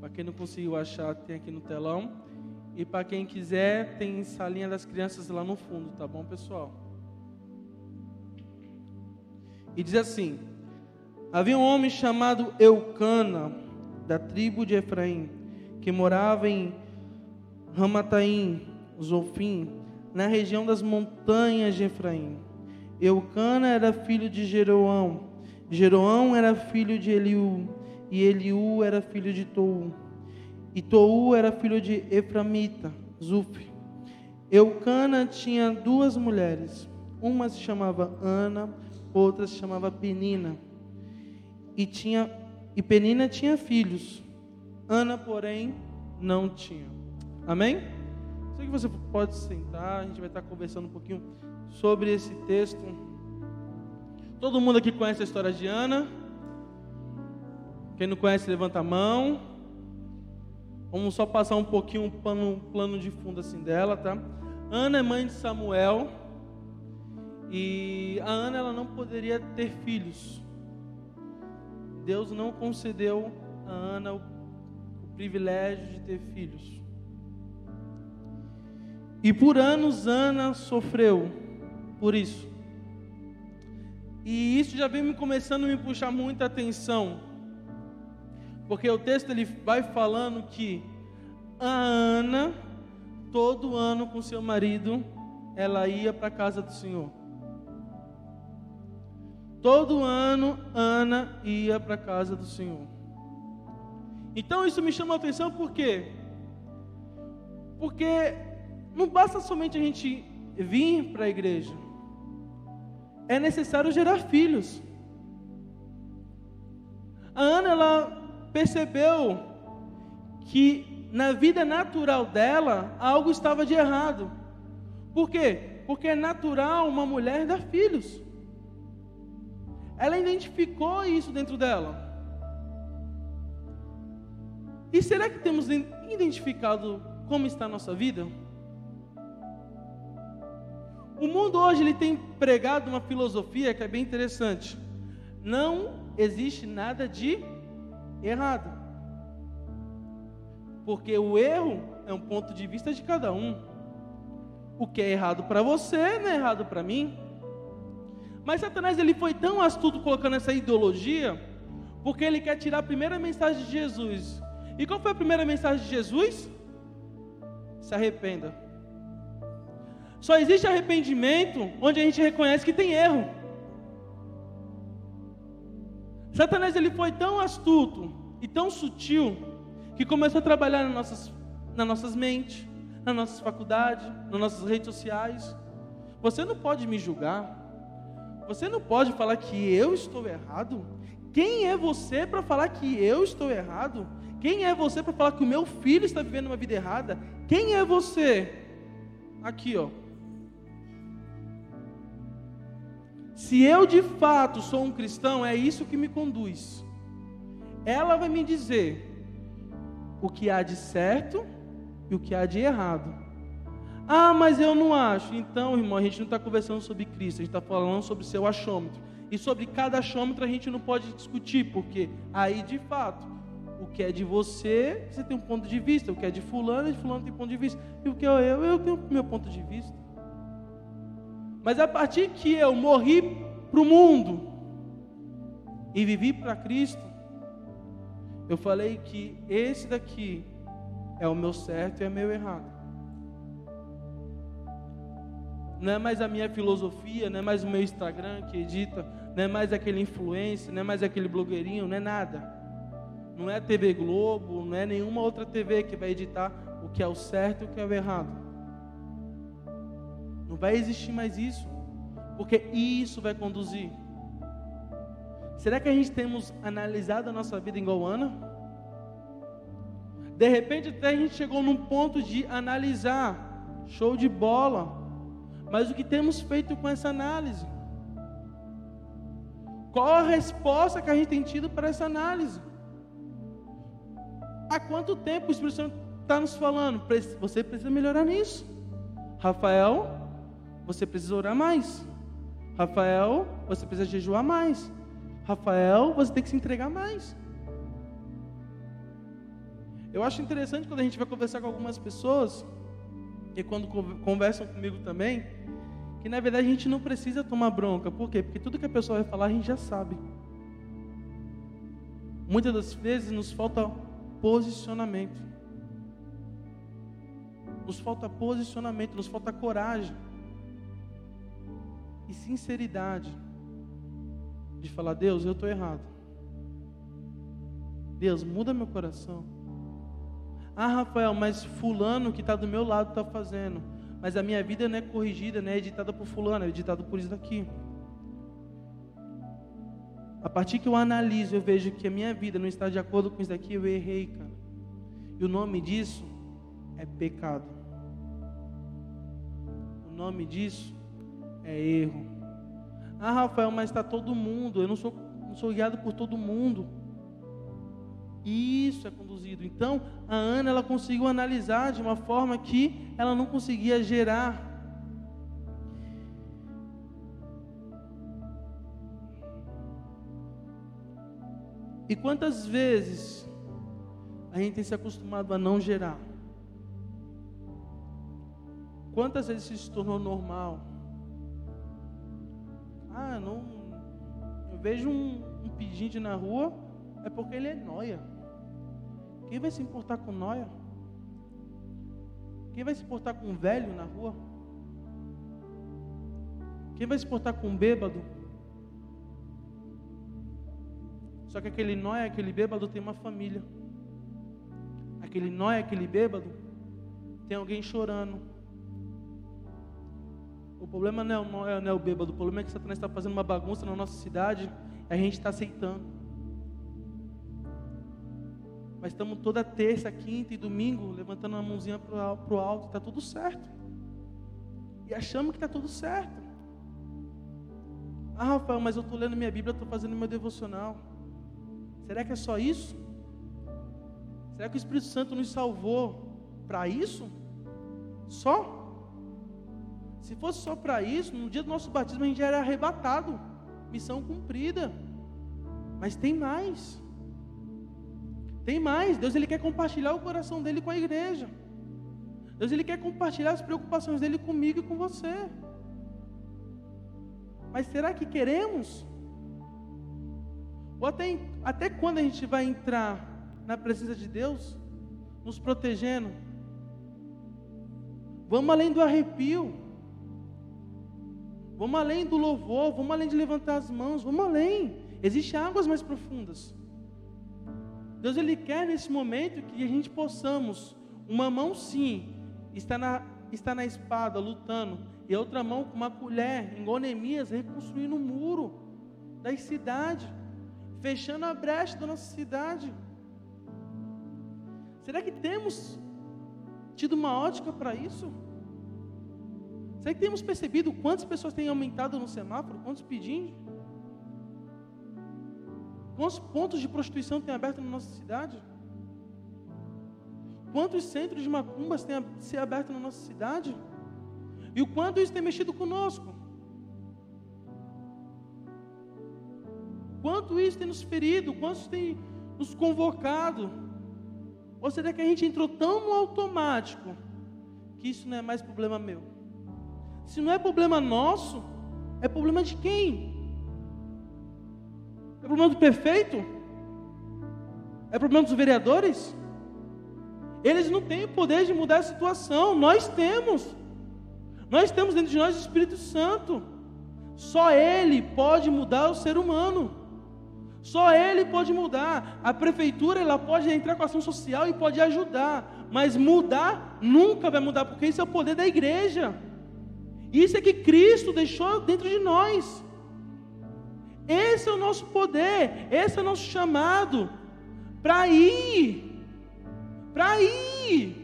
Para quem não conseguiu achar, tem aqui no telão. E para quem quiser, tem salinha das crianças lá no fundo, tá bom, pessoal? E diz assim: Havia um homem chamado Eucana, da tribo de Efraim, que morava em Ramataim, Zofim, na região das montanhas de Efraim. Eucana era filho de Jeroão, Jeroão era filho de Eliú, e Eliú era filho de Tou. E Tou era filho de Eframita, Zuf. Eucana tinha duas mulheres, uma se chamava Ana, outra se chamava Penina. E tinha e Penina tinha filhos. Ana, porém, não tinha. Amém? Sei que você pode sentar, a gente vai estar conversando um pouquinho sobre esse texto. Todo mundo aqui conhece a história de Ana? Quem não conhece, levanta a mão. Vamos só passar um pouquinho um plano, um plano de fundo assim dela, tá? Ana é mãe de Samuel. E a Ana ela não poderia ter filhos. Deus não concedeu a Ana o, o privilégio de ter filhos. E por anos Ana sofreu por isso. E isso já vem me começando a me puxar muita atenção. Porque o texto ele vai falando que a Ana todo ano com seu marido ela ia para a casa do Senhor. Todo ano Ana ia para a casa do Senhor. Então isso me chama a atenção por quê? Porque não basta somente a gente vir para a igreja. É necessário gerar filhos. A Ana ela percebeu que na vida natural dela algo estava de errado. Por quê? Porque é natural uma mulher dar filhos. Ela identificou isso dentro dela. E será que temos identificado como está a nossa vida? O mundo hoje ele tem pregado uma filosofia que é bem interessante. Não existe nada de errado. Porque o erro é um ponto de vista de cada um. O que é errado para você não é errado para mim. Mas Satanás ele foi tão astuto colocando essa ideologia, porque ele quer tirar a primeira mensagem de Jesus. E qual foi a primeira mensagem de Jesus? Se arrependa. Só existe arrependimento onde a gente reconhece que tem erro. Satanás ele foi tão astuto e tão sutil que começou a trabalhar nas nossas, nas nossas mentes, nas nossas faculdades, nas nossas redes sociais. Você não pode me julgar. Você não pode falar que eu estou errado. Quem é você para falar que eu estou errado? Quem é você para falar que o meu filho está vivendo uma vida errada? Quem é você? Aqui, ó. Se eu de fato sou um cristão, é isso que me conduz. Ela vai me dizer o que há de certo e o que há de errado. Ah, mas eu não acho. Então, irmão, a gente não está conversando sobre Cristo, a gente está falando sobre seu achômetro. E sobre cada achômetro a gente não pode discutir, porque aí de fato, o que é de você, você tem um ponto de vista, o que é de fulano, de fulano tem ponto de vista, e o que é eu, eu tenho meu ponto de vista. Mas a partir que eu morri para o mundo e vivi para Cristo, eu falei que esse daqui é o meu certo e é meu errado não é mais a minha filosofia, não é mais o meu Instagram que edita, não é mais aquele influencer, não é mais aquele blogueirinho, não é nada. Não é TV Globo, não é nenhuma outra TV que vai editar o que é o certo e o que é o errado. Não vai existir mais isso, porque isso vai conduzir. Será que a gente temos analisado a nossa vida igual Ana? De repente até a gente chegou num ponto de analisar. Show de bola. Mas o que temos feito com essa análise? Qual a resposta que a gente tem tido para essa análise? Há quanto tempo o Espírito Santo está nos falando? Você precisa melhorar nisso. Rafael, você precisa orar mais. Rafael, você precisa jejuar mais. Rafael, você tem que se entregar mais. Eu acho interessante quando a gente vai conversar com algumas pessoas, e quando conversam comigo também, que na verdade a gente não precisa tomar bronca. Por quê? Porque tudo que a pessoa vai falar a gente já sabe. Muitas das vezes nos falta posicionamento. Nos falta posicionamento, nos falta coragem e sinceridade de falar: Deus, eu estou errado. Deus, muda meu coração. Ah, Rafael, mas Fulano que está do meu lado está fazendo. Mas a minha vida não é corrigida, não é editada por Fulano, é editada por isso daqui. A partir que eu analiso, eu vejo que a minha vida não está de acordo com isso daqui, eu errei, cara. E o nome disso é pecado. O nome disso é erro. Ah, Rafael, mas está todo mundo. Eu não sou, não sou guiado por todo mundo. Isso é conduzido. Então, a Ana ela conseguiu analisar de uma forma que ela não conseguia gerar. E quantas vezes a gente tem se acostumado a não gerar? Quantas vezes isso se tornou normal? Não. Eu vejo um, um pedinte na rua, é porque ele é noia. Quem vai se importar com noia? Quem vai se importar com um velho na rua? Quem vai se importar com um bêbado? Só que aquele nóia, aquele bêbado tem uma família. Aquele nóia, aquele bêbado tem alguém chorando. O problema não é, o nóia, não é o bêbado, o problema é que Satanás está fazendo uma bagunça na nossa cidade e a gente está aceitando. Mas estamos toda terça, quinta e domingo levantando a mãozinha para o alto, está tudo certo. E achamos que está tudo certo. Ah, Rafael, mas eu estou lendo minha Bíblia, estou fazendo meu devocional. Será que é só isso? Será que o Espírito Santo nos salvou para isso? Só? Se fosse só para isso, no dia do nosso batismo a gente já era arrebatado. Missão cumprida. Mas tem mais. Tem mais, Deus ele quer compartilhar o coração dele com a igreja. Deus ele quer compartilhar as preocupações dele comigo e com você. Mas será que queremos? Ou até, até quando a gente vai entrar na presença de Deus, nos protegendo? Vamos além do arrepio. Vamos além do louvor, vamos além de levantar as mãos, vamos além. Existem águas mais profundas. Deus ele quer nesse momento que a gente possamos, uma mão sim, está na, está na espada lutando, e a outra mão com uma colher, em Gonemias, reconstruindo o muro da cidade, fechando a brecha da nossa cidade. Será que temos tido uma ótica para isso? Será que temos percebido quantas pessoas têm aumentado no semáforo? Quantos pedindo? Quantos pontos de prostituição tem aberto na nossa cidade? Quantos centros de macumbas tem se aberto na nossa cidade? E o quanto isso tem mexido conosco? Quanto isso tem nos ferido? Quanto isso tem nos convocado? Ou será que a gente entrou tão no automático que isso não é mais problema meu? Se não é problema nosso, é problema de quem? É problema do prefeito? É problema dos vereadores? Eles não têm o poder de mudar a situação, nós temos. Nós temos dentro de nós o Espírito Santo. Só Ele pode mudar o ser humano. Só Ele pode mudar. A prefeitura ela pode entrar com ação social e pode ajudar, mas mudar nunca vai mudar, porque isso é o poder da igreja. Isso é que Cristo deixou dentro de nós. Esse é o nosso poder, esse é o nosso chamado para ir, para ir.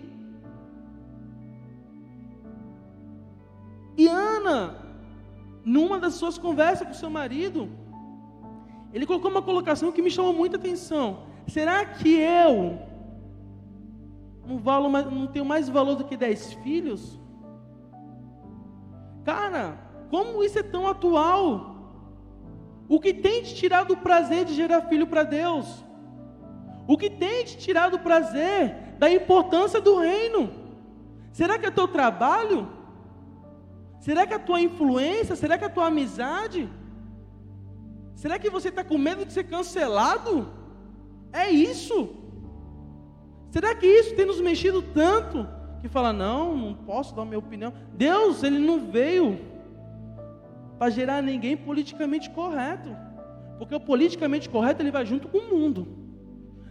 E Ana, numa das suas conversas com seu marido, ele colocou uma colocação que me chamou muita atenção. Será que eu não, valo não tenho mais valor do que dez filhos? Cara, como isso é tão atual? O que tem te tirado o prazer de gerar filho para Deus? O que tem te tirado o prazer da importância do reino? Será que é teu trabalho? Será que é a tua influência? Será que é a tua amizade? Será que você está com medo de ser cancelado? É isso? Será que isso tem nos mexido tanto que fala não, não posso dar minha opinião? Deus, ele não veio para gerar ninguém politicamente correto, porque o politicamente correto ele vai junto com o mundo.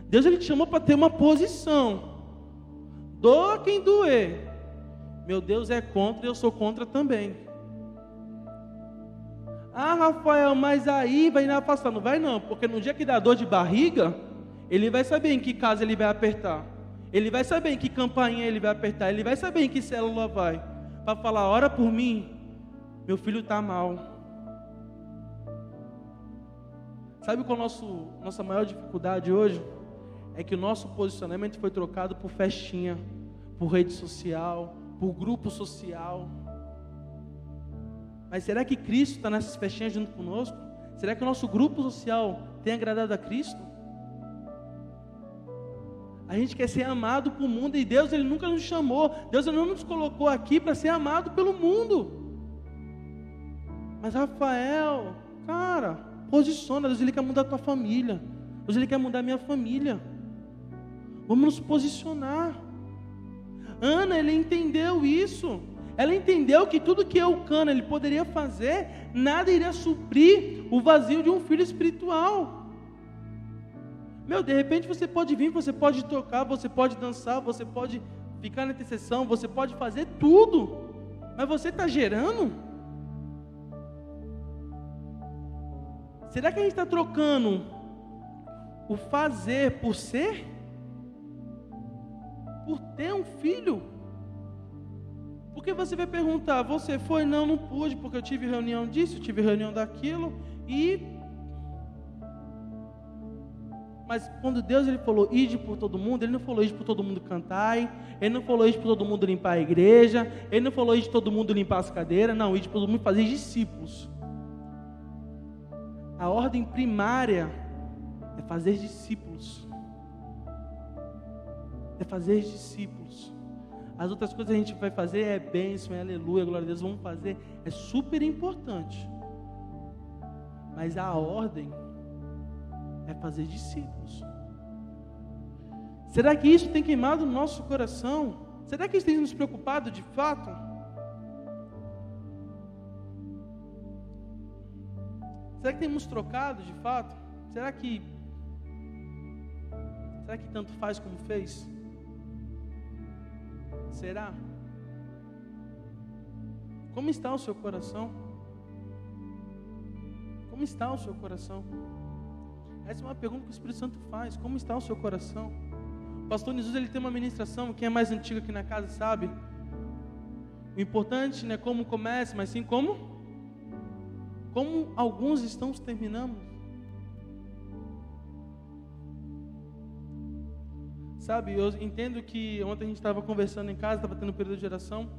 Deus ele te chamou para ter uma posição. Doa quem doer. Meu Deus é contra e eu sou contra também. Ah, Rafael, mas aí vai na afastar. Não vai não, porque no dia que dá dor de barriga, ele vai saber em que casa ele vai apertar. Ele vai saber em que campainha ele vai apertar. Ele vai saber em que célula vai. Para falar, ora por mim, meu filho está mal. Sabe qual é a nosso, nossa maior dificuldade hoje? É que o nosso posicionamento foi trocado por festinha, por rede social, por grupo social. Mas será que Cristo está nessas festinhas junto conosco? Será que o nosso grupo social tem agradado a Cristo? A gente quer ser amado por mundo e Deus ele nunca nos chamou. Deus ele não nos colocou aqui para ser amado pelo mundo. Mas Rafael, cara, posiciona. Deus ele quer mudar a tua família. Deus ele quer mudar a minha família. Vamos nos posicionar. Ana, ele entendeu isso. Ela entendeu que tudo que Eucana ele poderia fazer, nada iria suprir o vazio de um filho espiritual. Meu, de repente você pode vir, você pode tocar, você pode dançar, você pode ficar na intercessão, você pode fazer tudo, mas você está gerando? Será que a gente está trocando o fazer por ser? Por ter um filho? Porque você vai perguntar, você foi? Não, não pude, porque eu tive reunião disso, tive reunião daquilo, e. Mas quando Deus ele falou ide por todo mundo, ele não falou ide por todo mundo cantar, ele não falou ide por todo mundo limpar a igreja, ele não falou ide por todo mundo limpar as cadeiras, não, ide por todo mundo fazer discípulos. A ordem primária é fazer discípulos. É fazer discípulos. As outras coisas a gente vai fazer é bênção, é aleluia, glória a Deus, vamos fazer. É super importante. Mas a ordem é fazer discípulos. Será que isso tem queimado no nosso coração? Será que isso tem nos preocupado de fato? Será que temos trocado de fato? Será que Será que tanto faz como fez? Será? Como está o seu coração? Como está o seu coração? Essa é uma pergunta que o Espírito Santo faz. Como está o seu coração? O pastor Jesus ele tem uma ministração, quem é mais antigo aqui na casa sabe. O importante não é como começa, mas sim como como alguns estão terminando. Sabe, eu entendo que ontem a gente estava conversando em casa, estava tendo um período de oração,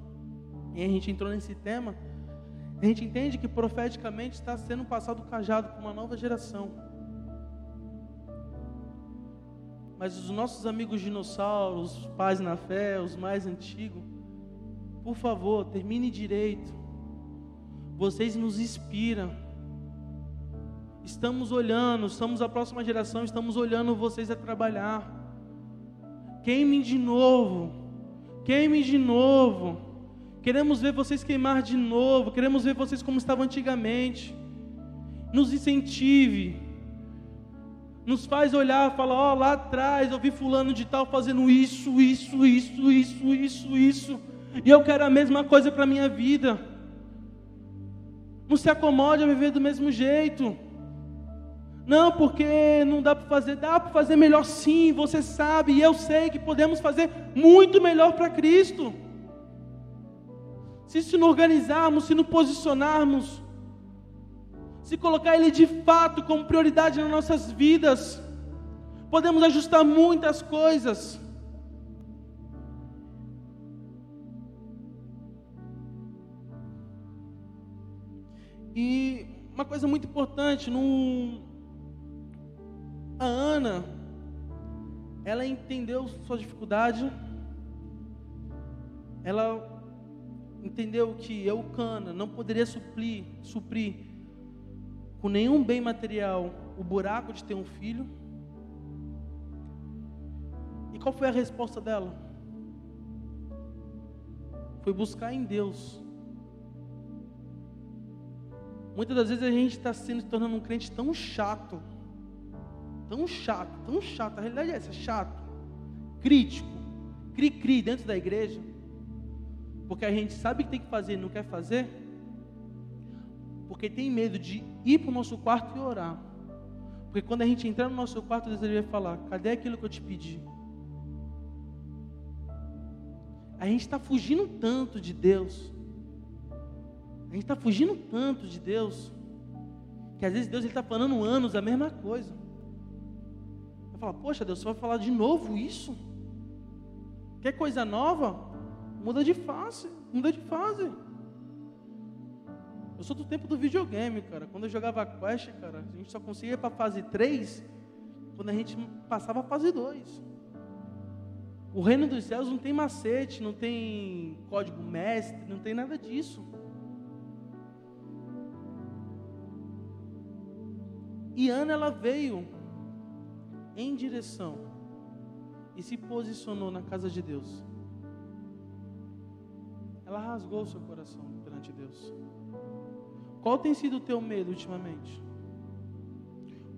e a gente entrou nesse tema. A gente entende que profeticamente está sendo passado o cajado para uma nova geração. Mas os nossos amigos dinossauros, os pais na fé, os mais antigos, por favor, termine direito. Vocês nos inspiram. Estamos olhando, estamos a próxima geração, estamos olhando vocês a trabalhar. Queimem de novo. Queimem de novo. Queremos ver vocês queimar de novo. Queremos ver vocês como estavam antigamente. Nos incentive. Nos faz olhar, falar, ó, oh, lá atrás eu vi fulano de tal fazendo isso, isso, isso, isso, isso, isso. E eu quero a mesma coisa para a minha vida. Não se acomode a viver do mesmo jeito. Não, porque não dá para fazer, dá para fazer melhor sim, você sabe, e eu sei que podemos fazer muito melhor para Cristo. Se se nos organizarmos, se nos posicionarmos, se colocar Ele de fato como prioridade nas nossas vidas, podemos ajustar muitas coisas. E uma coisa muito importante, num, a Ana, ela entendeu sua dificuldade, ela entendeu que Eucana não poderia suprir com nenhum bem material o buraco de ter um filho. E qual foi a resposta dela? Foi buscar em Deus. Muitas das vezes a gente está se tornando um crente tão chato, tão chato, tão chato. A realidade é essa, chato, crítico, cri-cri dentro da igreja, porque a gente sabe que tem que fazer e não quer fazer, porque tem medo de ir para o nosso quarto e orar. Porque quando a gente entrar no nosso quarto, Deus vai falar: cadê aquilo que eu te pedi? A gente está fugindo tanto de Deus. A gente está fugindo tanto de Deus. Que às vezes Deus está falando anos a mesma coisa. Vai falar, poxa Deus, você vai falar de novo isso? Quer coisa nova? Muda de fase, muda de fase. Eu sou do tempo do videogame, cara. Quando eu jogava Quest, cara, a gente só conseguia para fase 3 quando a gente passava a fase 2. O reino dos céus não tem macete, não tem código mestre, não tem nada disso. E Ana ela veio em direção e se posicionou na casa de Deus. Ela rasgou seu coração perante Deus. Qual tem sido o teu medo ultimamente?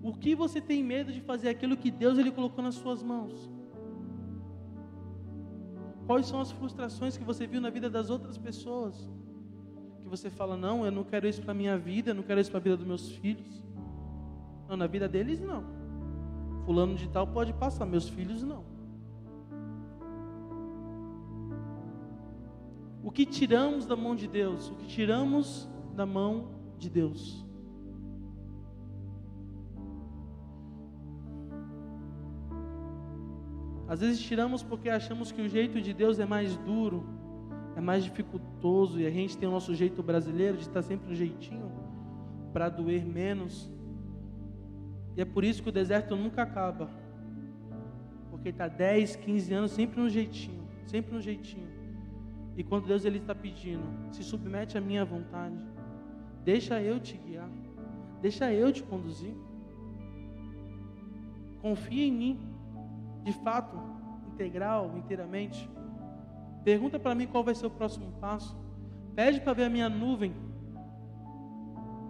O que você tem medo de fazer aquilo que Deus ele colocou nas suas mãos? Quais são as frustrações que você viu na vida das outras pessoas? Que você fala, não, eu não quero isso para minha vida, eu não quero isso para a vida dos meus filhos. Não, na vida deles não. Fulano de tal pode passar, meus filhos não. O que tiramos da mão de Deus? O que tiramos da mão de Deus? Às vezes tiramos porque achamos que o jeito de Deus é mais duro, é mais dificultoso, e a gente tem o nosso jeito brasileiro de estar sempre um jeitinho para doer menos. E é por isso que o deserto nunca acaba. Porque está 10, 15 anos sempre no jeitinho, sempre no jeitinho. E quando Deus ele está pedindo, se submete à minha vontade, deixa eu te guiar, deixa eu te conduzir. Confia em mim de fato, integral, inteiramente. Pergunta para mim qual vai ser o próximo passo. Pede para ver a minha nuvem.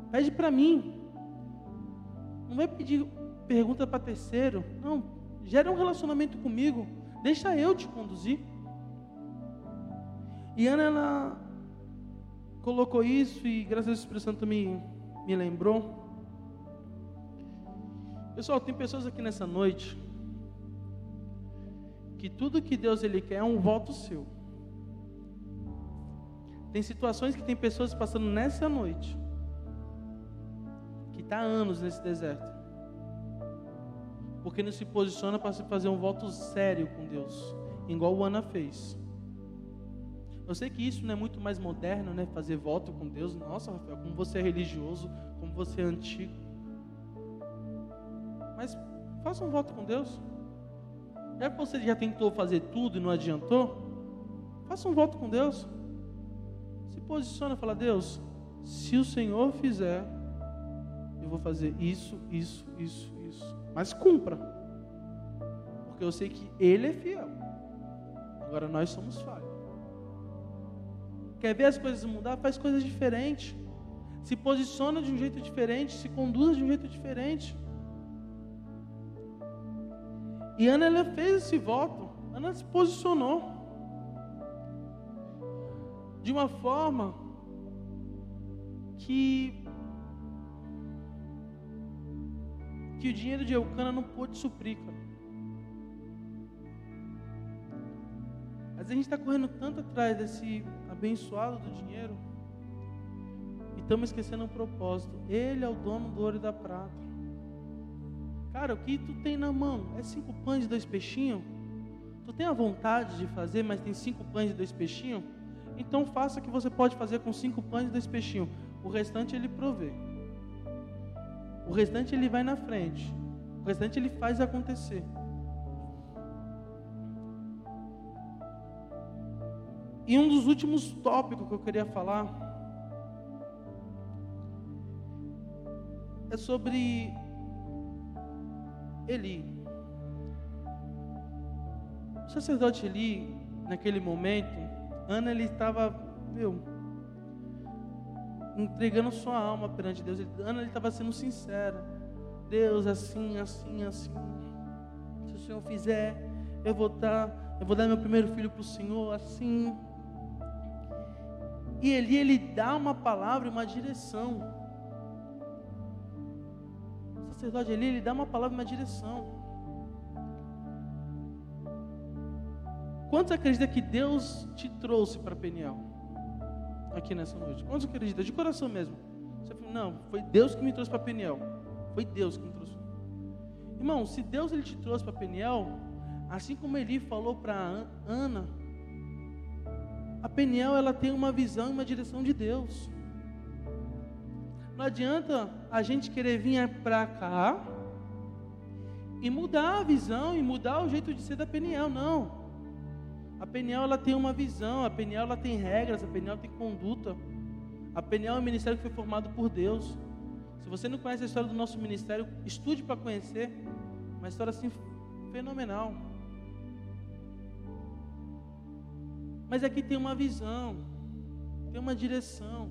Pede para mim. Não vai pedir pergunta para terceiro. Não. Gera um relacionamento comigo. Deixa eu te conduzir. E Ana, ela colocou isso e graças a Deus o Espírito Santo me, me lembrou. Pessoal, tem pessoas aqui nessa noite que tudo que Deus ele quer é um voto seu. Tem situações que tem pessoas passando nessa noite que está anos nesse deserto, porque não se posiciona para se fazer um voto sério com Deus, igual o Ana fez. Eu sei que isso não é muito mais moderno, né? Fazer voto com Deus. Nossa, Rafael, como você é religioso, como você é antigo. Mas faça um voto com Deus. É que você já tentou fazer tudo e não adiantou? Faça um voto com Deus. Se posiciona e fala: Deus, se o Senhor fizer, eu vou fazer isso, isso, isso, isso. Mas cumpra. Porque eu sei que Ele é fiel. Agora nós somos falhos. Quer ver as coisas mudar? Faz coisas diferentes. Se posiciona de um jeito diferente, se conduz de um jeito diferente. E Ana ela fez esse voto. Ana se posicionou de uma forma que que o dinheiro de Eucana não pôde suprir, cara. Vezes a gente está correndo tanto atrás desse abençoado do dinheiro e estamos esquecendo um propósito. Ele é o dono do ouro e da prata. Cara, o que tu tem na mão? É cinco pães e dois peixinhos? Tu tem a vontade de fazer, mas tem cinco pães e dois peixinhos? Então faça o que você pode fazer com cinco pães e dois peixinhos. O restante ele provê. O restante ele vai na frente. O restante ele faz acontecer. E um dos últimos tópicos que eu queria falar é sobre Eli. O sacerdote Eli, naquele momento, Ana ele estava, meu, entregando sua alma perante Deus. Ana ele estava sendo sincera. Deus, assim, assim, assim. Se o Senhor fizer, eu vou dar, eu vou dar meu primeiro filho para o Senhor, assim. E Eli ele dá uma palavra, uma direção sacerdote ali, ele dá uma palavra, uma direção. Quantos acreditam que Deus te trouxe para Peniel? Aqui nessa noite. Quantos acreditam? De coração mesmo. Você fala, não, foi Deus que me trouxe para Peniel. Foi Deus que me trouxe. Irmão, se Deus ele te trouxe para Peniel, assim como Eli falou para Ana, a Peniel ela tem uma visão e uma direção de Deus. Não adianta a gente querer vir para cá e mudar a visão e mudar o jeito de ser da Peniel, não. A Peniel ela tem uma visão, a Peniel ela tem regras, a Peniel tem conduta. A Peniel é um ministério que foi formado por Deus. Se você não conhece a história do nosso ministério, estude para conhecer. Uma história assim fenomenal. Mas aqui tem uma visão, tem uma direção.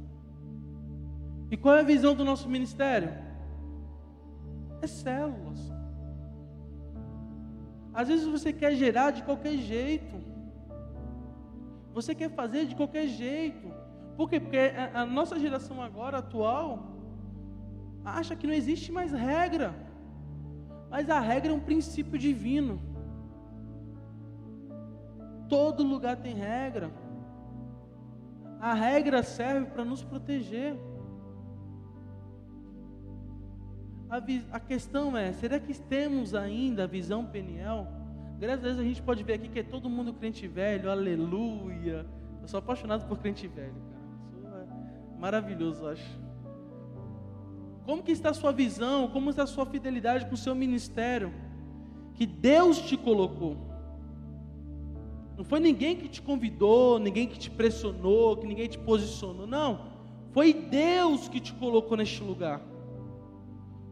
E qual é a visão do nosso ministério? É células. Às vezes você quer gerar de qualquer jeito. Você quer fazer de qualquer jeito. Por quê? Porque a nossa geração agora, atual, acha que não existe mais regra. Mas a regra é um princípio divino. Todo lugar tem regra. A regra serve para nos proteger. A, a questão é: será que temos ainda a visão Peniel? Graças a Deus a gente pode ver aqui que é todo mundo crente velho, aleluia. Eu sou apaixonado por crente velho, cara. Isso é maravilhoso, eu acho. Como que está a sua visão? Como está a sua fidelidade com o seu ministério? Que Deus te colocou. Não foi ninguém que te convidou, ninguém que te pressionou, que ninguém te posicionou. Não. Foi Deus que te colocou neste lugar.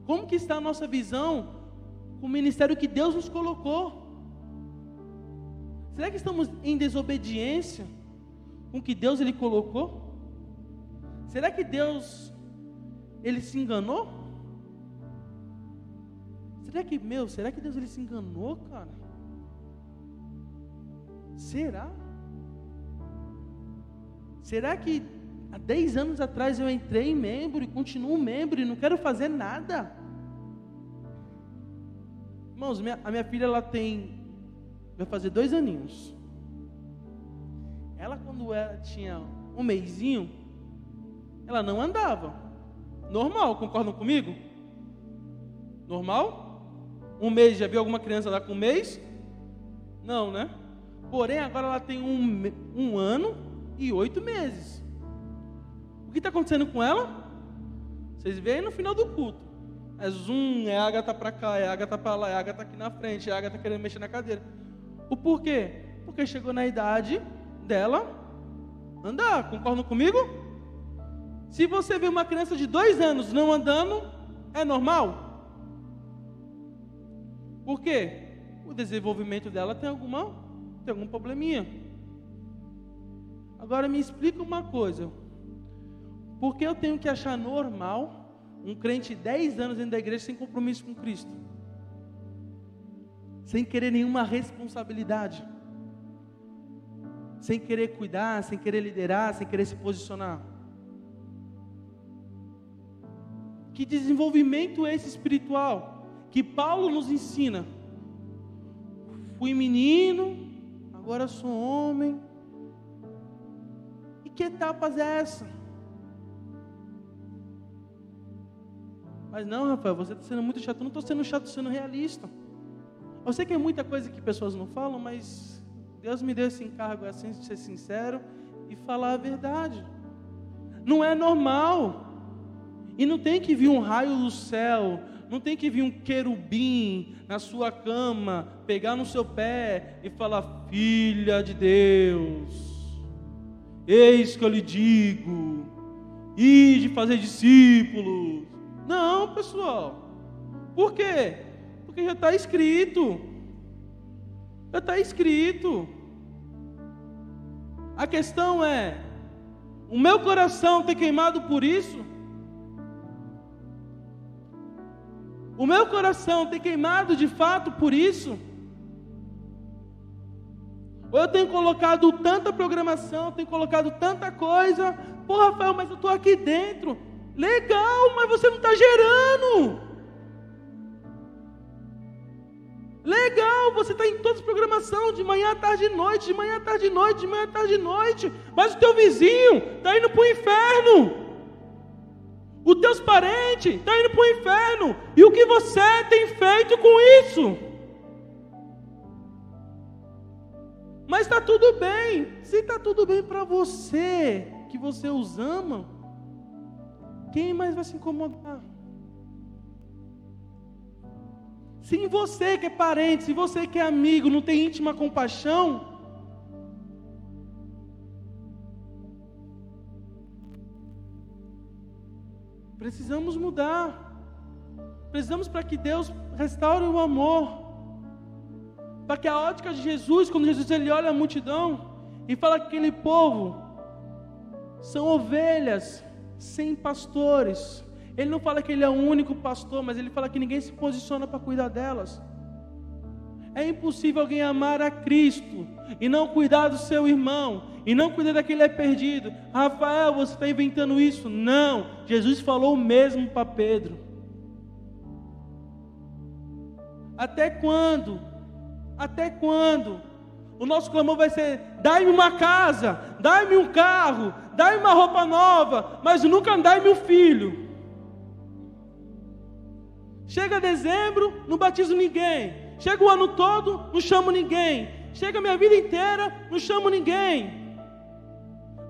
Como que está a nossa visão com o ministério que Deus nos colocou? Será que estamos em desobediência com o que Deus ele colocou? Será que Deus ele se enganou? Será que, meu, será que Deus ele se enganou, cara? Será? Será que Há 10 anos atrás eu entrei membro e continuo membro e não quero fazer nada. Irmãos, minha, a minha filha ela tem, vai fazer dois aninhos. Ela quando ela tinha um mêsinho, ela não andava. Normal, concordam comigo? Normal? Um mês, já viu alguma criança lá com um mês? Não, né? Porém, agora ela tem um, um ano e oito meses que está acontecendo com ela? Vocês veem no final do culto. É zoom, é Agatha para cá, é Agatha para lá, é Agatha aqui na frente, é Agatha querendo mexer na cadeira. O porquê? Porque chegou na idade dela andar. Concordam comigo? Se você vê uma criança de dois anos não andando, é normal? Por quê? O desenvolvimento dela tem alguma, tem algum probleminha. Agora me explica uma coisa. Por que eu tenho que achar normal um crente de 10 anos dentro da igreja sem compromisso com Cristo? Sem querer nenhuma responsabilidade. Sem querer cuidar, sem querer liderar, sem querer se posicionar. Que desenvolvimento é esse espiritual que Paulo nos ensina? Fui menino, agora sou homem. E que etapas é essa? Mas não, Rafael, você está sendo muito chato. Eu não estou sendo chato, estou sendo realista. Eu sei que é muita coisa que pessoas não falam, mas Deus me deu esse encargo assim de ser sincero e falar a verdade. Não é normal. E não tem que vir um raio do céu, não tem que vir um querubim na sua cama, pegar no seu pé e falar: Filha de Deus. Eis que eu lhe digo, e de fazer discípulos. Não, pessoal. Por quê? Porque já está escrito. Já está escrito. A questão é: o meu coração tem queimado por isso? O meu coração tem queimado de fato por isso? Ou eu tenho colocado tanta programação, tenho colocado tanta coisa. Pô, Rafael, mas eu estou aqui dentro. Legal, mas você não está gerando. Legal, você está em todas as programações, de manhã, tarde e noite, de manhã, tarde e noite, de manhã, tarde e noite. Mas o teu vizinho está indo para o inferno. Os teus parentes estão tá indo para o inferno. E o que você tem feito com isso? Mas está tudo bem. Se está tudo bem para você, que você os ama, quem mais vai se incomodar? Se em você que é parente, se você que é amigo, não tem íntima compaixão, Precisamos mudar. Precisamos para que Deus restaure o amor. Para que a ótica de Jesus, quando Jesus ele olha a multidão e fala que aquele povo são ovelhas sem pastores. Ele não fala que ele é o único pastor, mas ele fala que ninguém se posiciona para cuidar delas. É impossível alguém amar a Cristo e não cuidar do seu irmão, e não cuidar daquele é perdido. Rafael, você está inventando isso? Não, Jesus falou o mesmo para Pedro. Até quando? Até quando? O nosso clamor vai ser: dai-me uma casa, dai-me um carro, dai-me uma roupa nova, mas nunca dai-me um filho. Chega dezembro, não batizo ninguém. Chega o ano todo, não chamo ninguém. Chega a minha vida inteira, não chamo ninguém.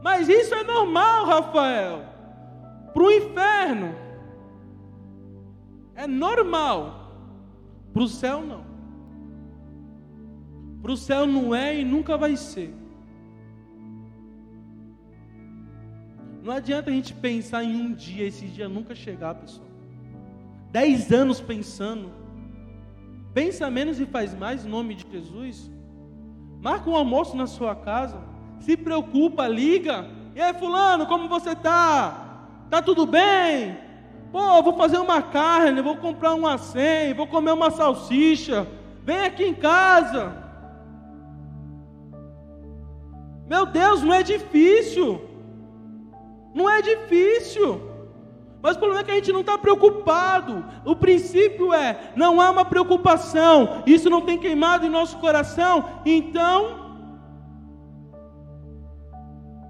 Mas isso é normal, Rafael. Para o inferno. É normal. Para o céu, não. Para o céu não é e nunca vai ser. Não adianta a gente pensar em um dia, esse dia nunca chegar, pessoal. Dez anos pensando Pensa menos e faz mais em nome de Jesus. Marca um almoço na sua casa. Se preocupa, liga. E aí, fulano, como você tá? Tá tudo bem? Pô, vou fazer uma carne, vou comprar um acém, vou comer uma salsicha. Vem aqui em casa. Meu Deus, não é difícil. Não é difícil. Mas o problema é que a gente não está preocupado. O princípio é: não há uma preocupação, isso não tem queimado em nosso coração, então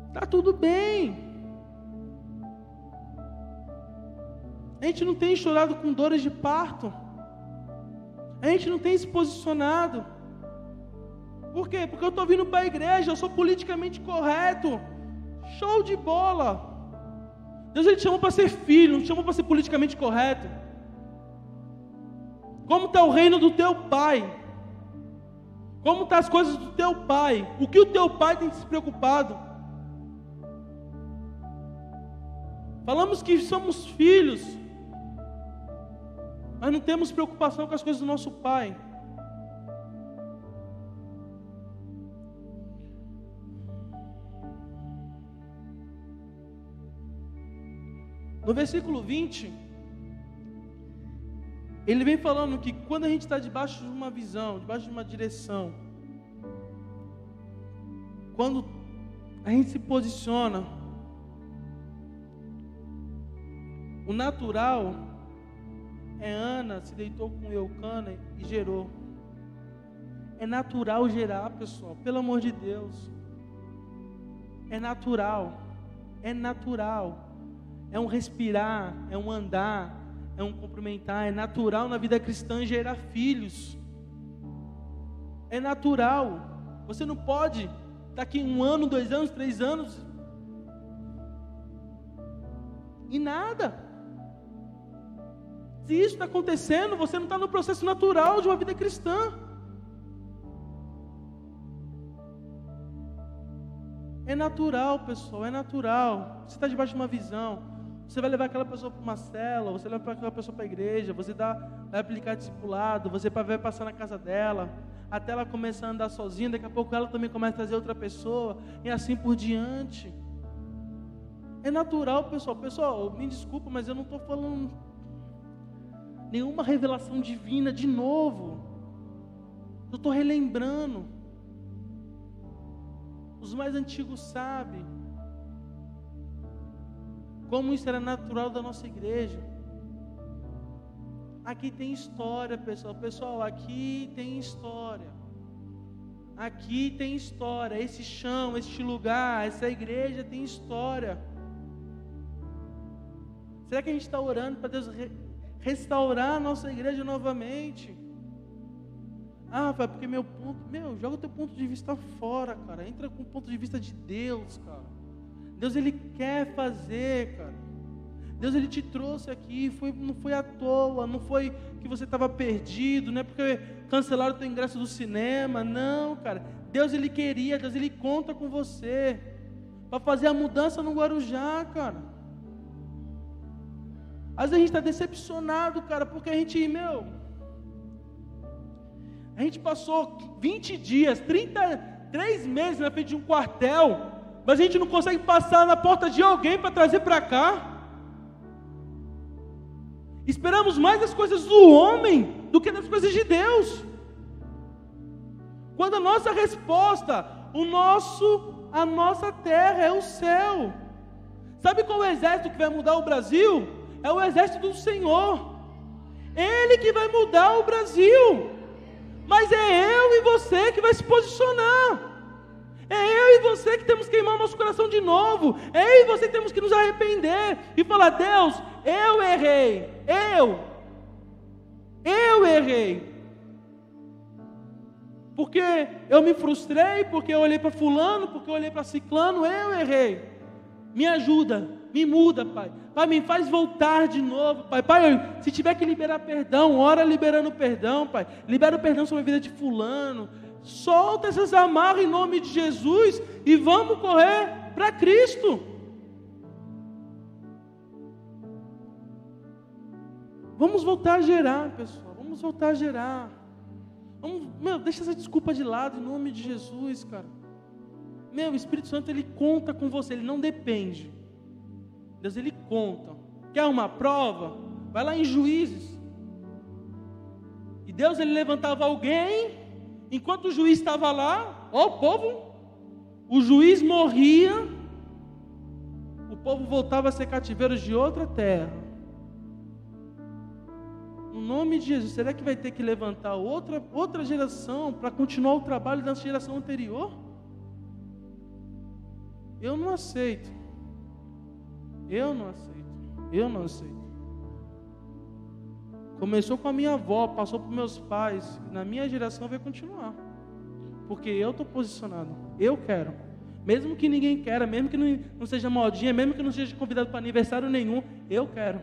está tudo bem. A gente não tem chorado com dores de parto, a gente não tem se posicionado. Por quê? Porque eu estou vindo para a igreja, eu sou politicamente correto. Show de bola. Deus ele te chamou para ser filho, não te chamou para ser politicamente correto. Como está o reino do teu pai? Como estão tá as coisas do teu pai? O que o teu pai tem se preocupado? Falamos que somos filhos, mas não temos preocupação com as coisas do nosso pai. No versículo 20, ele vem falando que quando a gente está debaixo de uma visão, debaixo de uma direção, quando a gente se posiciona, o natural é Ana se deitou com Eucana e gerou. É natural gerar, pessoal, pelo amor de Deus. É natural. É natural é um respirar, é um andar, é um cumprimentar, é natural na vida cristã gerar filhos. É natural. Você não pode daqui um ano, dois anos, três anos e nada. Se isso está acontecendo, você não está no processo natural de uma vida cristã. É natural, pessoal, é natural. Você está debaixo de uma visão. Você vai levar aquela pessoa para uma cela, você vai levar aquela pessoa para a igreja, você dá, vai aplicar discipulado, você vai passar na casa dela, até ela começar a andar sozinha, daqui a pouco ela também começa a trazer outra pessoa, e assim por diante. É natural, pessoal. Pessoal, me desculpa, mas eu não estou falando nenhuma revelação divina de novo. Eu estou relembrando. Os mais antigos sabem como isso era natural da nossa igreja. Aqui tem história, pessoal. Pessoal, aqui tem história. Aqui tem história. Esse chão, este lugar, essa igreja tem história. Será que a gente está orando para Deus restaurar a nossa igreja novamente? Ah, vai porque meu ponto, meu, joga o teu ponto de vista fora, cara. Entra com o ponto de vista de Deus, cara. Deus ele quer fazer, cara. Deus ele te trouxe aqui, foi, não foi à toa, não foi que você estava perdido, não é porque cancelaram o teu ingresso do cinema, não, cara. Deus ele queria, Deus ele conta com você para fazer a mudança no Guarujá, cara. Às vezes a gente está decepcionado, cara, porque a gente, meu, a gente passou 20 dias, 33 meses na frente de um quartel, mas a gente não consegue passar na porta de alguém para trazer para cá. Esperamos mais das coisas do homem do que das coisas de Deus. Quando a nossa resposta, o nosso, a nossa terra é o céu. Sabe qual é o exército que vai mudar o Brasil? É o exército do Senhor. Ele que vai mudar o Brasil. Mas é eu e você que vai se posicionar. É eu e você que temos que queimar nosso coração de novo. É eu e você que temos que nos arrepender e falar: Deus, eu errei. Eu. Eu errei. Porque eu me frustrei, porque eu olhei para Fulano, porque eu olhei para Ciclano, eu errei. Me ajuda, me muda, Pai. Pai, me faz voltar de novo, Pai. Pai, se tiver que liberar perdão, ora liberando perdão, Pai. Libera o perdão sobre a vida de Fulano. Solta essas amarras em nome de Jesus e vamos correr para Cristo. Vamos voltar a gerar, pessoal. Vamos voltar a gerar. Vamos, meu, deixa essa desculpa de lado em nome de Jesus, cara. Meu, o Espírito Santo ele conta com você, ele não depende. Deus ele conta. Quer uma prova? Vai lá em Juízes. E Deus ele levantava alguém, enquanto o juiz estava lá, ó o povo, o juiz morria, o povo voltava a ser cativeiros de outra terra. No nome de Jesus, será que vai ter que levantar outra, outra geração para continuar o trabalho da geração anterior? Eu não aceito. Eu não aceito. Eu não aceito. Começou com a minha avó, passou para meus pais, na minha geração vai continuar. Porque eu estou posicionado. Eu quero. Mesmo que ninguém queira, mesmo que não, não seja modinha, mesmo que não seja convidado para aniversário nenhum, eu quero.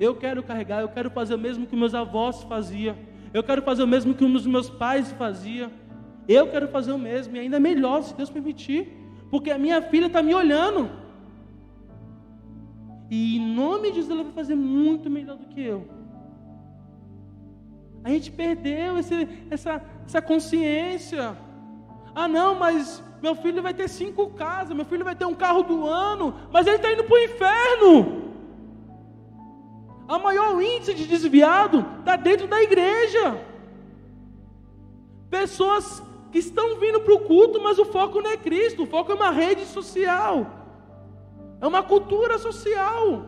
Eu quero carregar, eu quero fazer o mesmo que meus avós faziam. Eu quero fazer o mesmo que os meus pais faziam. Eu quero fazer o mesmo, e ainda melhor, se Deus permitir. Porque a minha filha está me olhando. E em nome de Jesus ela vai fazer muito melhor do que eu. A gente perdeu esse, essa, essa consciência. Ah, não, mas meu filho vai ter cinco casas, meu filho vai ter um carro do ano, mas ele está indo para o inferno. A maior índice de desviado está dentro da igreja. Pessoas que estão vindo para o culto, mas o foco não é Cristo, o foco é uma rede social é uma cultura social.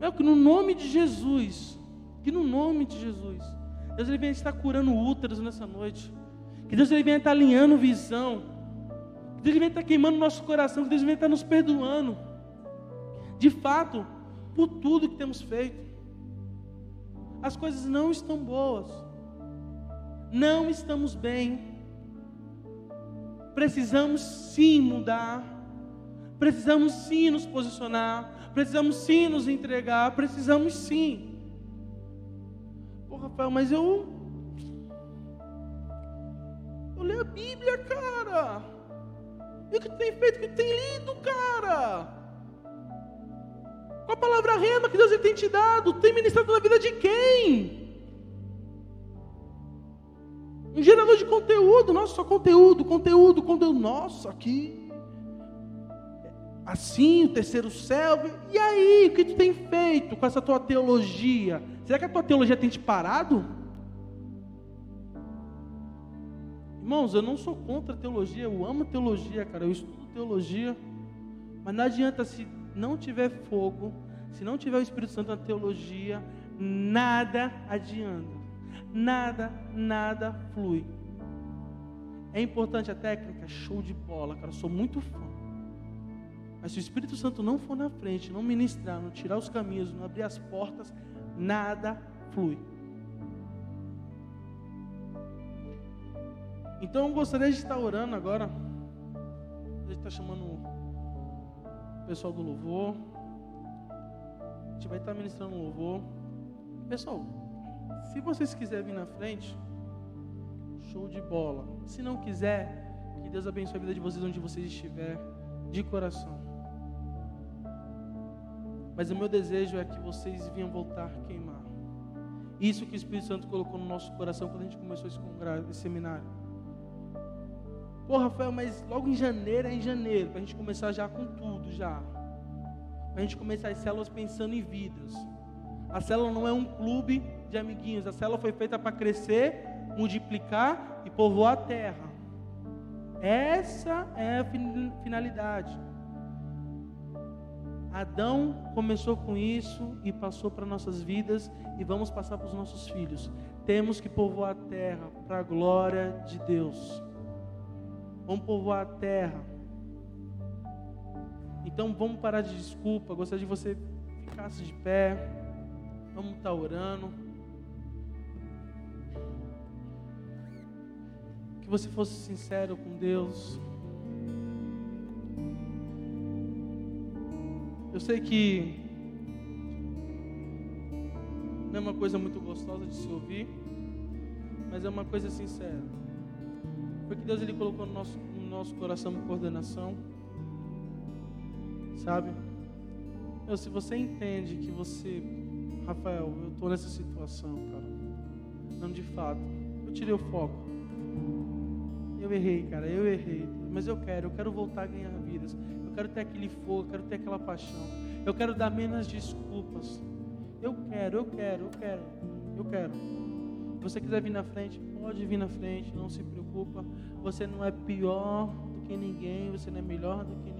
É que no nome de Jesus, que no nome de Jesus, Deus ele vem estar curando úteros nessa noite. Que Deus ele venha estar alinhando visão. Que Deus ele venha estar queimando nosso coração. Que Deus venha estar nos perdoando. De fato, por tudo que temos feito. As coisas não estão boas. Não estamos bem. Precisamos sim mudar. Precisamos sim nos posicionar. Precisamos sim nos entregar. Precisamos sim. Pô, Rafael, mas eu. Eu leio a Bíblia, cara. E o que tem feito, o que tem lido, cara? Qual a palavra rema que Deus tem te dado? Tem ministrado na vida de quem? Um gerador de conteúdo, nossa, só conteúdo, conteúdo, conteúdo. Nossa, aqui. Assim, o terceiro céu. E aí, o que tu tem feito com essa tua teologia? Será que a tua teologia tem te parado? Irmãos, eu não sou contra a teologia, eu amo teologia, cara. Eu estudo teologia. Mas não adianta se não tiver fogo, se não tiver o Espírito Santo na teologia, nada adianta. Nada, nada flui. É importante a técnica? Show de bola, cara. Eu sou muito fã. Mas se o Espírito Santo não for na frente, não ministrar, não tirar os caminhos, não abrir as portas, nada flui. Então eu gostaria de estar orando agora. A gente está chamando o pessoal do louvor. A gente vai estar ministrando louvor. Pessoal, se vocês quiserem vir na frente, show de bola. Se não quiser, que Deus abençoe a vida de vocês onde vocês estiverem, de coração. Mas o meu desejo é que vocês venham voltar a queimar. Isso que o Espírito Santo colocou no nosso coração quando a gente começou esse, seminário. Pô, Rafael, mas logo em janeiro é em janeiro, para a gente começar já com tudo já. Para a gente começar as células pensando em vidas. A célula não é um clube de amiguinhos, a célula foi feita para crescer, multiplicar e povoar a terra. Essa é a finalidade. Adão começou com isso e passou para nossas vidas e vamos passar para os nossos filhos. Temos que povoar a terra para a glória de Deus. Vamos povoar a terra. Então vamos parar de desculpa. Gostaria de você ficasse de pé. Vamos estar tá orando. Que você fosse sincero com Deus. Eu sei que não é uma coisa muito gostosa de se ouvir, mas é uma coisa sincera. Porque Deus ele colocou no nosso, no nosso coração uma coordenação. Sabe? Eu, se você entende que você, Rafael, eu estou nessa situação, cara. Não de fato. Eu tirei o foco. Eu errei, cara, eu errei. Mas eu quero, eu quero voltar a ganhar vidas quero ter aquele fogo, eu quero ter aquela paixão. Eu quero dar menos desculpas. Eu quero, eu quero, eu quero, eu quero. Se você quiser vir na frente, pode vir na frente, não se preocupa. Você não é pior do que ninguém, você não é melhor do que ninguém.